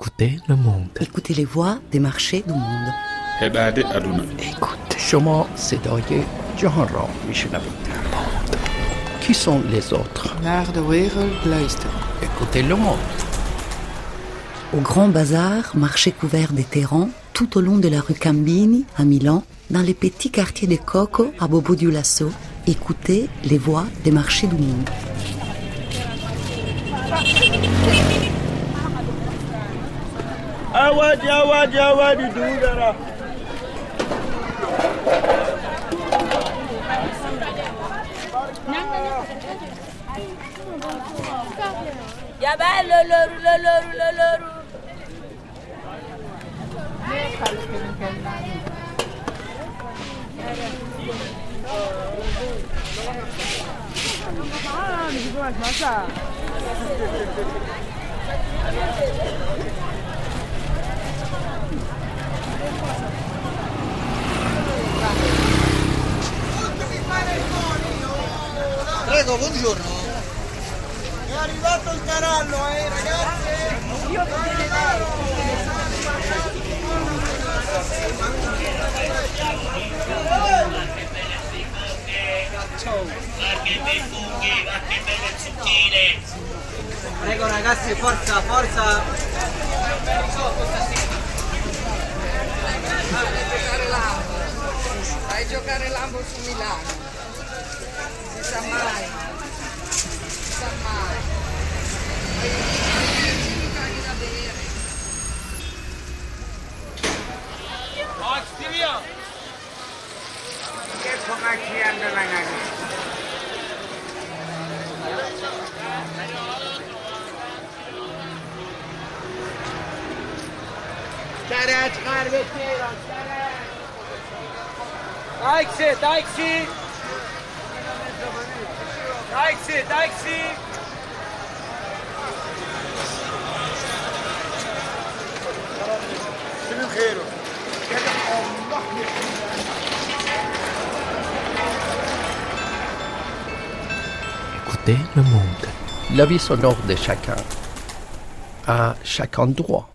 Écoutez le monde. Écoutez les voix des marchés du monde. Écoutez. Shoma Sedoye Johanra Monde. Qui sont les autres? Écoutez le monde. Au grand bazar, marché couvert des terrains, tout au long de la rue Cambini, à Milan, dans les petits quartiers de Coco, à Bobo du Lasso, écoutez les voix des marchés du monde. Awadi, awadi, awadi, dungara. Yaba loloru, loloru, loloru. Ah, me digo mais massa. Prego buongiorno. È arrivato il carallo eh ragazzi. Prego ragazzi forza forza. Vai giocare Lambo su Milano. کرج غرب تهران تاکسی تاکسی تاکسی تاکسی شنو خيره le monde. La vie sonore de chacun à chaque endroit.